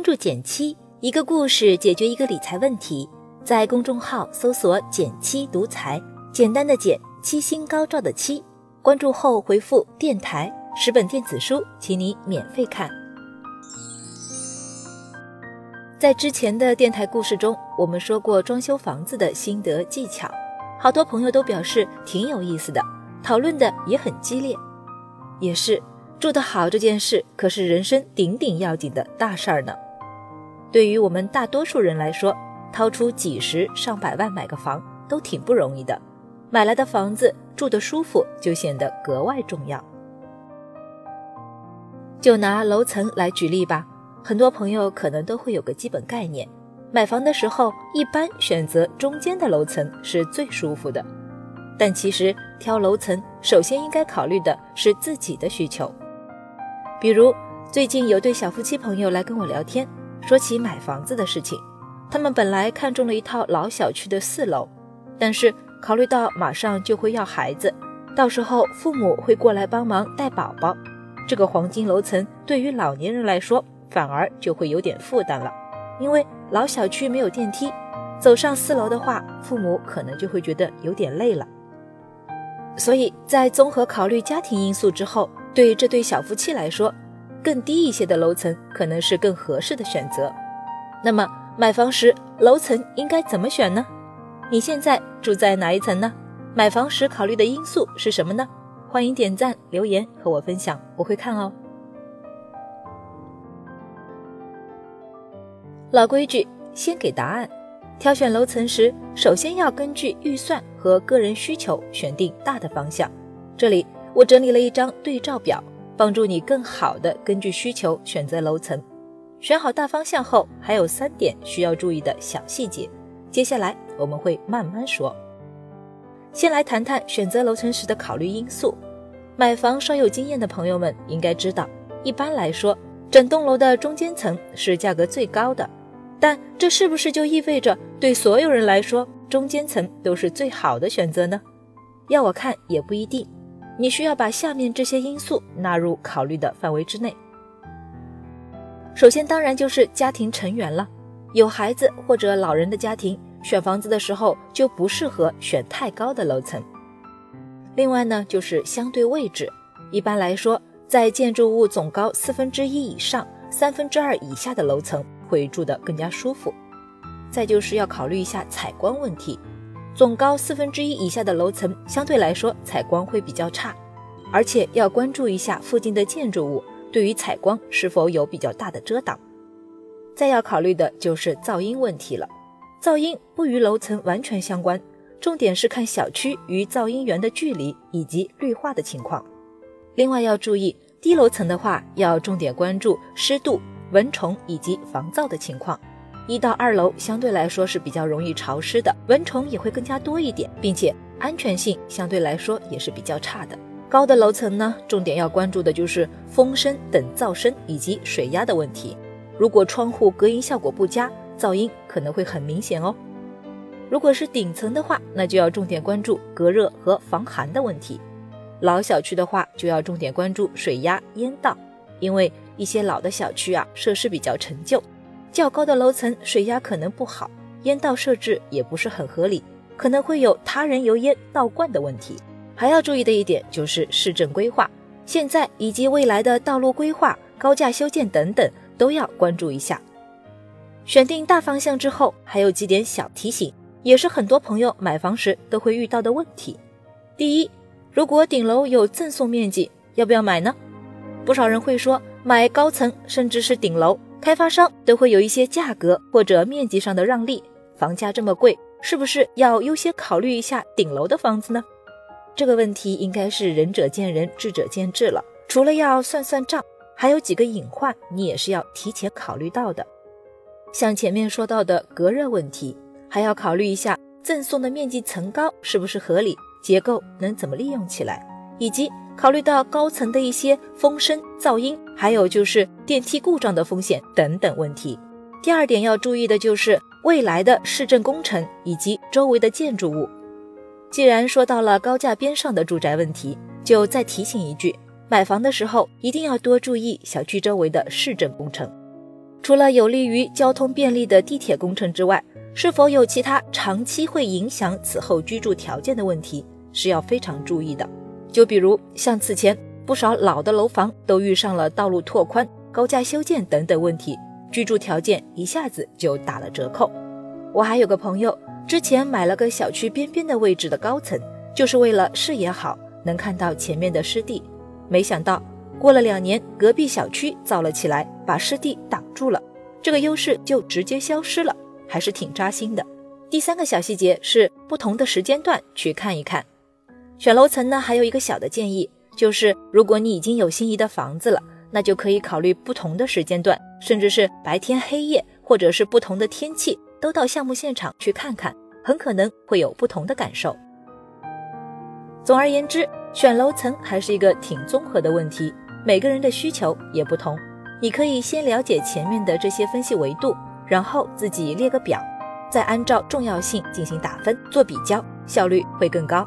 关注减七，一个故事解决一个理财问题。在公众号搜索“减七独裁，简单的减，七星高照的七。关注后回复“电台”，十本电子书，请你免费看。在之前的电台故事中，我们说过装修房子的心得技巧，好多朋友都表示挺有意思的，讨论的也很激烈。也是住得好这件事，可是人生顶顶要紧的大事儿呢。对于我们大多数人来说，掏出几十上百万买个房都挺不容易的，买来的房子住得舒服就显得格外重要。就拿楼层来举例吧。很多朋友可能都会有个基本概念，买房的时候一般选择中间的楼层是最舒服的。但其实挑楼层，首先应该考虑的是自己的需求。比如最近有对小夫妻朋友来跟我聊天，说起买房子的事情。他们本来看中了一套老小区的四楼，但是考虑到马上就会要孩子，到时候父母会过来帮忙带宝宝，这个黄金楼层对于老年人来说。反而就会有点负担了，因为老小区没有电梯，走上四楼的话，父母可能就会觉得有点累了。所以在综合考虑家庭因素之后，对这对小夫妻来说，更低一些的楼层可能是更合适的选择。那么买房时楼层应该怎么选呢？你现在住在哪一层呢？买房时考虑的因素是什么呢？欢迎点赞留言和我分享，我会看哦。老规矩，先给答案。挑选楼层时，首先要根据预算和个人需求选定大的方向。这里我整理了一张对照表，帮助你更好的根据需求选择楼层。选好大方向后，还有三点需要注意的小细节。接下来我们会慢慢说。先来谈谈选择楼层时的考虑因素。买房稍有经验的朋友们应该知道，一般来说，整栋楼的中间层是价格最高的。但这是不是就意味着对所有人来说，中间层都是最好的选择呢？要我看也不一定。你需要把下面这些因素纳入考虑的范围之内。首先，当然就是家庭成员了。有孩子或者老人的家庭，选房子的时候就不适合选太高的楼层。另外呢，就是相对位置。一般来说，在建筑物总高四分之一以上、三分之二以下的楼层。会住得更加舒服。再就是要考虑一下采光问题，总高四分之一以下的楼层相对来说采光会比较差，而且要关注一下附近的建筑物对于采光是否有比较大的遮挡。再要考虑的就是噪音问题了，噪音不与楼层完全相关，重点是看小区与噪音源的距离以及绿化的情况。另外要注意低楼层的话，要重点关注湿度。蚊虫以及防噪的情况，一到二楼相对来说是比较容易潮湿的，蚊虫也会更加多一点，并且安全性相对来说也是比较差的。高的楼层呢，重点要关注的就是风声等噪声以及水压的问题。如果窗户隔音效果不佳，噪音可能会很明显哦。如果是顶层的话，那就要重点关注隔热和防寒的问题。老小区的话，就要重点关注水压、烟道。因为一些老的小区啊，设施比较陈旧，较高的楼层水压可能不好，烟道设置也不是很合理，可能会有他人油烟倒灌的问题。还要注意的一点就是市政规划，现在以及未来的道路规划、高架修建等等都要关注一下。选定大方向之后，还有几点小提醒，也是很多朋友买房时都会遇到的问题。第一，如果顶楼有赠送面积，要不要买呢？不少人会说，买高层甚至是顶楼，开发商都会有一些价格或者面积上的让利。房价这么贵，是不是要优先考虑一下顶楼的房子呢？这个问题应该是仁者见仁，智者见智了。除了要算算账，还有几个隐患，你也是要提前考虑到的。像前面说到的隔热问题，还要考虑一下赠送的面积层高是不是合理，结构能怎么利用起来，以及。考虑到高层的一些风声、噪音，还有就是电梯故障的风险等等问题。第二点要注意的就是未来的市政工程以及周围的建筑物。既然说到了高架边上的住宅问题，就再提醒一句：买房的时候一定要多注意小区周围的市政工程。除了有利于交通便利的地铁工程之外，是否有其他长期会影响此后居住条件的问题，是要非常注意的。就比如像此前不少老的楼房都遇上了道路拓宽、高架修建等等问题，居住条件一下子就打了折扣。我还有个朋友，之前买了个小区边边的位置的高层，就是为了视野好，能看到前面的湿地。没想到过了两年，隔壁小区造了起来，把湿地挡住了，这个优势就直接消失了，还是挺扎心的。第三个小细节是不同的时间段去看一看。选楼层呢，还有一个小的建议，就是如果你已经有心仪的房子了，那就可以考虑不同的时间段，甚至是白天黑夜，或者是不同的天气。都到项目现场去看看，很可能会有不同的感受。总而言之，选楼层还是一个挺综合的问题，每个人的需求也不同。你可以先了解前面的这些分析维度，然后自己列个表，再按照重要性进行打分做比较，效率会更高。